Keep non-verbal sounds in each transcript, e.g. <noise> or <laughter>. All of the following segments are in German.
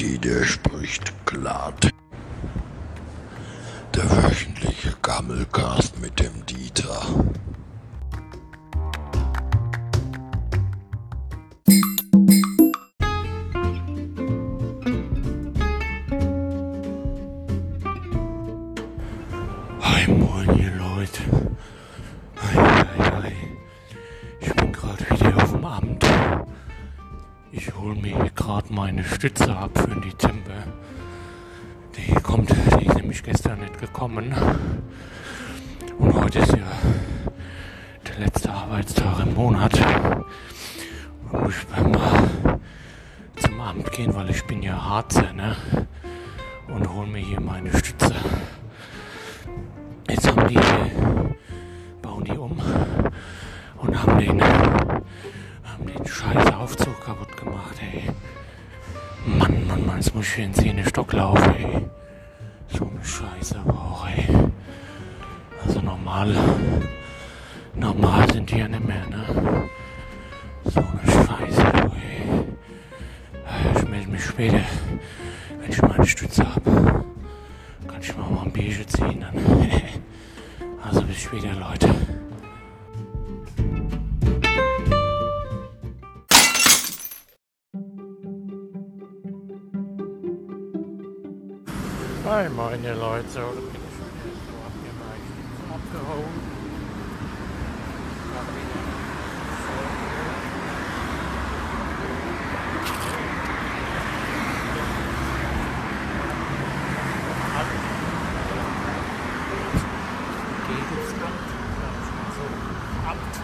Mighty, der spricht glatt. Der wöchentliche Gammelcast mit dem Dieter. Hi, moin, ihr Leute. Meine Stütze ab für den Dezember. Die kommt, die ist nämlich gestern nicht gekommen. Und heute ist ja der letzte Arbeitstag im Monat. Und muss ich mal zum Amt gehen, weil ich bin ja Harzer, ne? Und hol mir hier meine Stütze. Jetzt haben die, bauen die um und haben den, jetzt muss ich in Zähne Stock laufen, ey. So eine Scheiße aber auch, ey. Also normal, normal sind die ja nicht mehr, ne? So eine Scheiße, ey. Ich melde mich später, wenn ich meine Stütze habe. Kann ich mal mal ein Bierchen ziehen dann. <laughs> Also bis später, Leute. Hi, meine Leute. So, da bin ich wieder so abgeneigt. Abgehauen. Hab wieder Amt.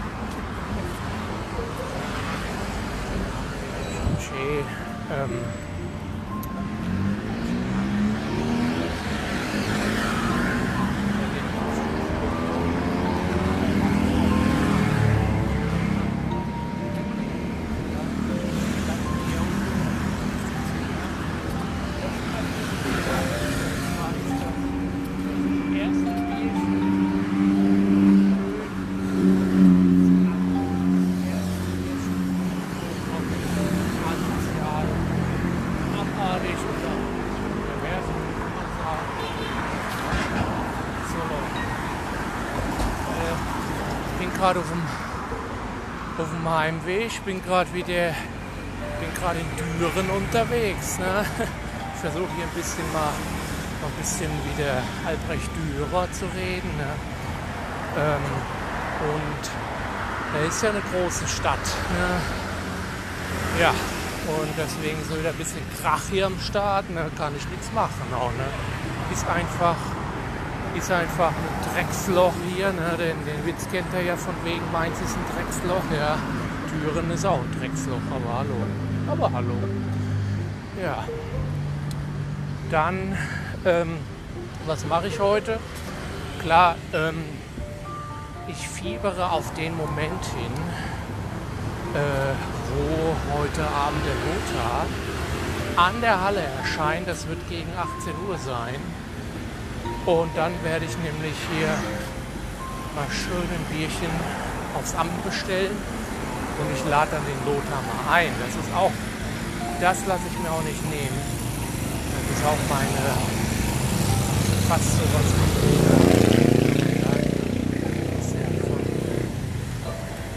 Ähm, Heimweg, ich bin gerade wieder, bin gerade in Düren unterwegs. Ne? <laughs> Ich versuche hier ein bisschen mal, noch ein bisschen wie der Albrecht Dürer zu reden. Ne? Ähm, und er ist ja eine große Stadt. Ne? Ja, und deswegen ist wieder ein bisschen Krach hier am Start. Ne? Kann ich nichts machen. Auch, ne? Ist einfach ist einfach ein Drecksloch hier. Ne? Den, den Witz kennt er ja von wegen Mainz ist ein Drecksloch. Ja, Türen ist auch ein Drecksloch. Aber hallo. Aber hallo. Ja. Dann, ähm, was mache ich heute? Klar, ähm, ich fiebere auf den Moment hin, äh, wo heute Abend der Lothar an der Halle erscheint. Das wird gegen 18 Uhr sein. Und dann werde ich nämlich hier mal schön ein Bierchen aufs Amt bestellen. Und ich lade dann den Lothar mal ein. Das ist auch, das lasse ich mir auch nicht nehmen. Das ist auch meine fast so was ist ja schon,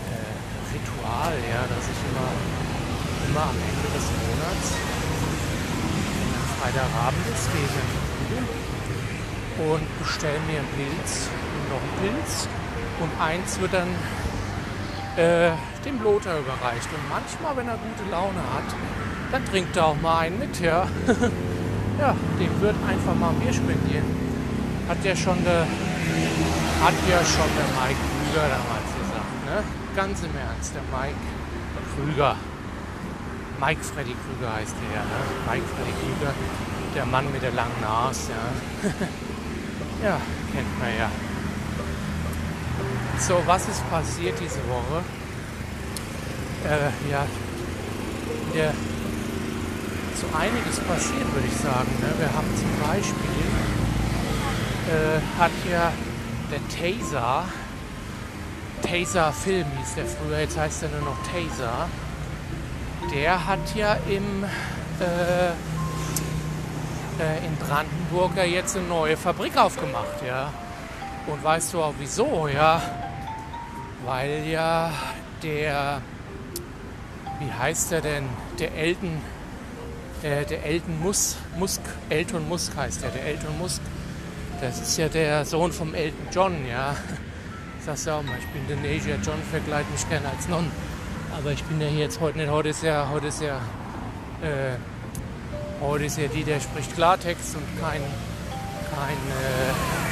äh, Ritual, dass ich immer, immer am Ende des Monats, wenn ein Freitagabend ist, gehe ich in und bestelle mir einen Pilz und noch einen Pilz und eins wird dann äh, dem Lothar überreicht. Und manchmal, wenn er gute Laune hat, dann trinkt er auch mal einen mit, ja. <laughs> ja, dem wird einfach mal ein Bier spendieren. Hat ja schon der, hat ja schon der Mike Krüger damals gesagt, ne? Ganz im Ernst, der Mike Krüger. Mike Freddy Krüger heißt der ja, ne? Mike Freddy Krüger, der Mann mit der langen Nase, ja. <laughs> ja, kennt man ja. So, was ist passiert diese Woche? Äh, ja, wieder so einiges passiert, würde ich sagen. Ne? Wir haben zum Beispiel, äh, hat ja der Taser, Taser Film hieß der früher, jetzt heißt er nur noch Taser, der hat ja im, äh, äh, in Brandenburg ja jetzt eine neue Fabrik aufgemacht, ja. Und weißt du auch wieso, ja? Weil ja der, wie heißt er denn, der Elton, der, der Elton Musk, Musk, Elton Musk heißt er, der Elton Musk, das ist ja der Sohn vom Elton John, ja. Sagst du auch mal, ich bin der Nasia John, verkleide mich gerne als Non. Aber ich bin ja hier jetzt heute nicht, heute ist ja, heute ist ja, äh, heute ist ja die, der spricht Klartext und kein, kein äh,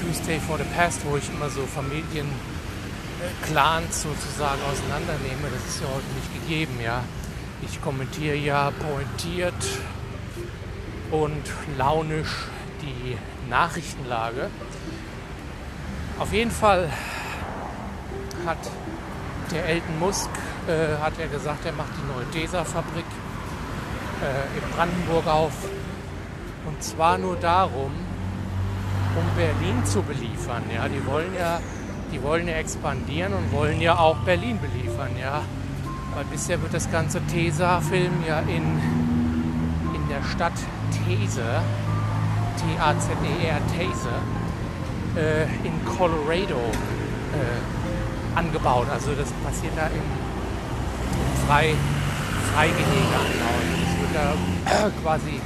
Tuesday for the Past, wo ich immer so Familienclans sozusagen auseinandernehme. Das ist ja heute nicht gegeben, ja. Ich kommentiere ja pointiert und launisch die Nachrichtenlage. Auf jeden Fall hat der Elton Musk äh, hat er gesagt, er macht die neue Tesa-Fabrik äh, in Brandenburg auf. Und zwar nur darum, um Berlin zu beliefern. Ja, die wollen ja, die wollen ja expandieren und wollen ja auch Berlin beliefern. Ja, weil bisher wird das ganze Tesa-Film ja in, in der Stadt These, T-A-Z-E-R, These, äh, in Colorado äh, angebaut. Also das passiert da im, im Frei, Freigehege anbauen. Das wird da äh, quasi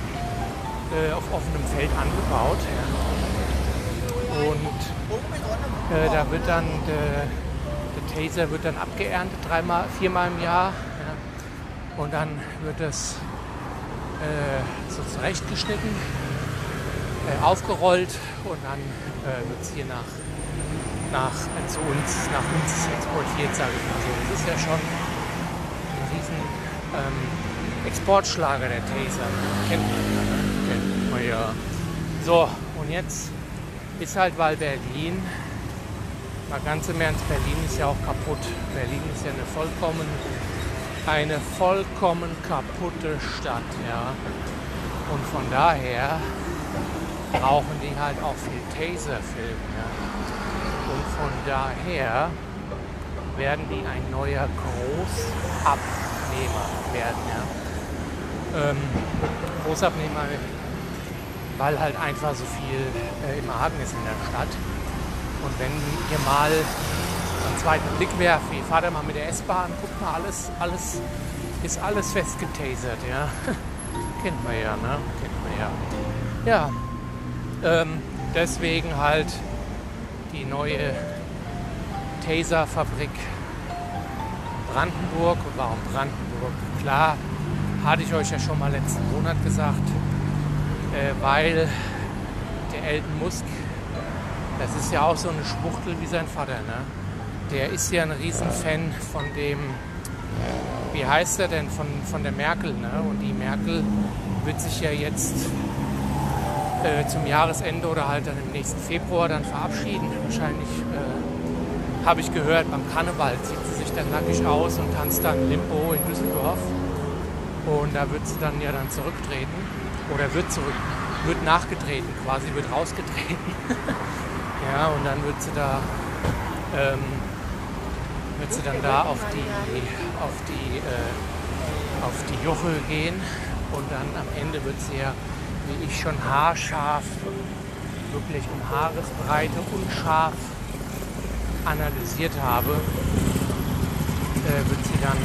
äh, auf offenem Feld angebaut. Ja. Und äh, da wird dann der, der, Taser wird dann abgeerntet, dreimal, viermal im Jahr. Ja. Und dann wird das äh, so zurechtgeschnitten äh, aufgerollt und dann äh, wird es hier nach, nach, äh, zu uns, nach uns exportiert, sage ich mal so. Das ist ja schon ein riesen ähm, Exportschlager der Taser. Kennt man ja, ne? Kennt man ja. So, und jetzt ist halt, weil Berlin, mal ganz im Ernst, Berlin ist ja auch kaputt. Berlin ist ja eine vollkommen, eine vollkommen kaputte Stadt, ja. Und von daher brauchen die halt auch viel Taser-Film. Ja. Und von daher werden die ein neuer Großabnehmer werden. Ja. Ähm, Großabnehmer, weil halt einfach so viel äh, im Argen ist in der Stadt. Und wenn ihr mal einen zweiten Blick werft, wie fahrt ihr mal mit der S-Bahn, guckt mal, alles, alles ist alles festgetasert, ja. <laughs> Kennt man ja, ne? Kennt man ja. Ja, ähm, deswegen halt die neue Taser-Fabrik Brandenburg. Und warum Brandenburg? Klar, hatte ich euch ja schon mal letzten Monat gesagt, weil der Elton Musk, das ist ja auch so eine Schwuchtel wie sein Vater, ne? Der ist ja ein Riesenfan von dem, wie heißt er denn, von, von der Merkel, ne? Und die Merkel wird sich ja jetzt äh, zum Jahresende oder halt dann im nächsten Februar dann verabschieden. Wahrscheinlich äh, habe ich gehört, beim Karneval zieht sie sich dann nackig aus und tanzt dann Limbo in Düsseldorf. Und da wird sie dann ja dann zurücktreten oder wird zurück, wird nachgetreten, quasi wird rausgetreten. <laughs> ja, und dann wird sie da ähm, wird sie dann da auf die auf die äh, auf die Joche gehen und dann am Ende wird sie ja wie ich schon haarscharf, wirklich um Haaresbreite unscharf analysiert habe, äh, wird sie dann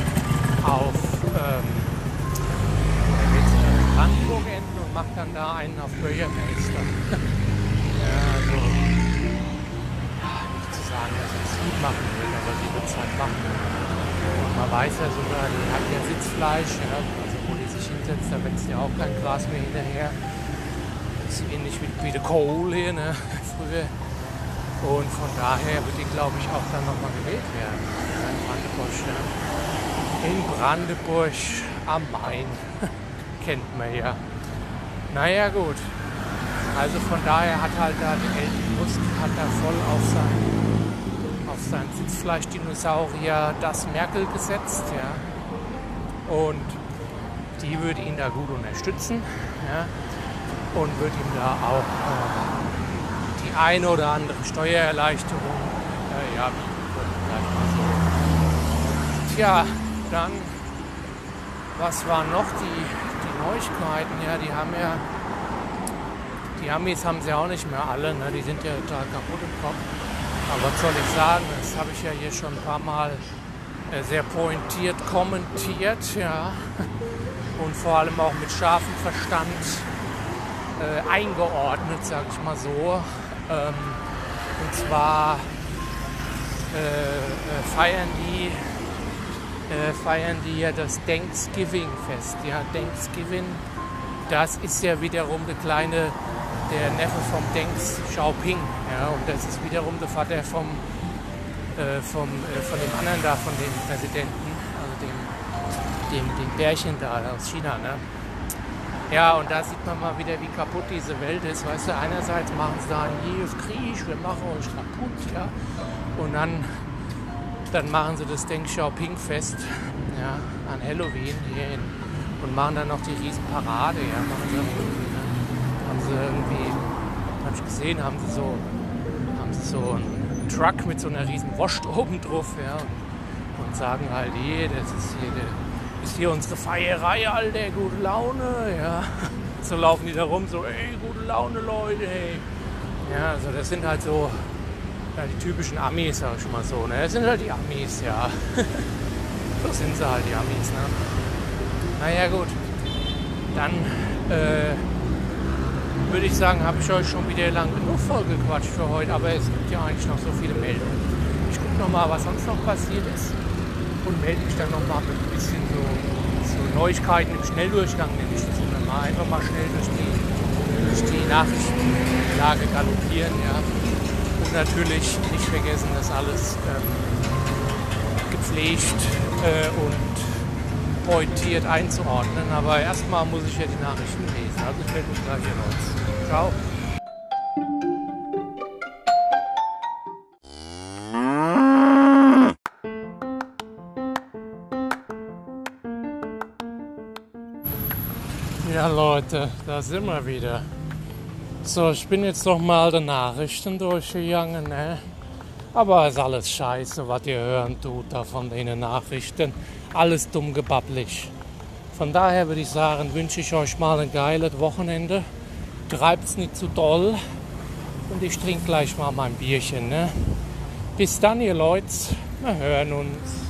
auf ähm, wird sie dann in Brandenburg enden und macht dann da einen auf Bürgermeister. <laughs> ja, also ja, nicht zu sagen, dass sie es gut machen will, aber sie wird es halt machen. Und man weiß ja sogar, die hat ja Sitzfleisch, ja, also wo die sich hinsetzt, da wächst ja auch kein Gras mehr hinterher ist ähnlich wie, wie der Cole hier, ne? <laughs> früher. Und von daher wird die, glaube ich, auch dann nochmal gewählt werden. In Brandenburg, ja. In Brandenburg am Main. <laughs> Kennt man ja. Naja, gut. Also von daher hat halt da Elton Musk hat da voll auf sein, auf sein Sitzfleischdinosaurier das Merkel gesetzt, ja. Und die würde ihn da gut unterstützen. Ja und wird ihm da auch äh, die eine oder andere Steuererleichterung äh, ja, so. Tja, dann, was waren noch die, die Neuigkeiten? Ja, die haben ja Die Amis haben sie auch nicht mehr alle, ne? die sind ja total kaputt im Kopf. Aber was soll ich sagen, das habe ich ja hier schon ein paar Mal äh, sehr pointiert kommentiert, ja. <laughs> Und vor allem auch mit scharfem Verstand äh, eingeordnet, sage ich mal so. Ähm, und zwar äh, äh, feiern die äh, feiern die ja das Thanksgiving-Fest. Ja, Thanksgiving, das ist ja wiederum der kleine, der Neffe vom Deng Xiaoping. Ja, und das ist wiederum der Vater vom, äh, vom, äh, von dem anderen da, von dem Präsidenten, also dem, dem, dem Bärchen da aus China. Ne? Ja, und da sieht man mal wieder, wie kaputt diese Welt ist. Weißt du, einerseits machen sie da einen Krieg, wir machen euch kaputt, ja. Und dann, dann machen sie das Deng Xiaoping Fest, ja, an Halloween hier in, und machen dann noch die Riesenparade, ja. Machen sie ne? Haben sie irgendwie, habe ich gesehen, haben sie so, haben sie so einen Truck mit so einer riesen Wurst <laughs> oben drauf, ja. Und, sagen halt, hier, das ist hier ist hier unsere Feierei, Alter, gute Laune, ja. <laughs> So laufen die da rum, so, ey, gute Laune, Leute, ey. Ja, also das sind halt so ja, die typischen Amis, sag ich mal so, ne. Das sind halt die Amis, ja. <laughs> so sind sie halt, die Amis, ne. Naja, gut. Dann, äh, würde ich sagen, habe ich euch schon wieder lang genug vollgequatscht für heute, aber es gibt ja eigentlich noch so viele Meldungen. Ich gucke nochmal, was sonst noch passiert ist und melde mich dann nochmal mit ein bisschen so, so, Neuigkeiten im Schnelldurchgang, nenne ich das immer mal. Einfach mal schnell durch die, durch die Nachrichtenlage galoppieren. Ja. Natürlich nicht vergessen, das alles ähm, gepflegt äh, und pointiert einzuordnen. Aber erstmal muss ich ja die Nachrichten lesen. Also ich melde mich gleich hier raus. Ciao. Ja Leute, da sind wir wieder. So, ich bin jetzt noch mal die Nachrichten durchgegangen, ne? Aber ist alles scheiße, was ihr hören tut da von den Nachrichten. Alles dumm gebabblich. Von daher würde ich sagen, wünsche ich euch mal ein geiles Wochenende. Treibt's nicht zu doll. Und ich trinke gleich mal mein Bierchen, ne? Bis dann, ihr Leute. Wir hören uns.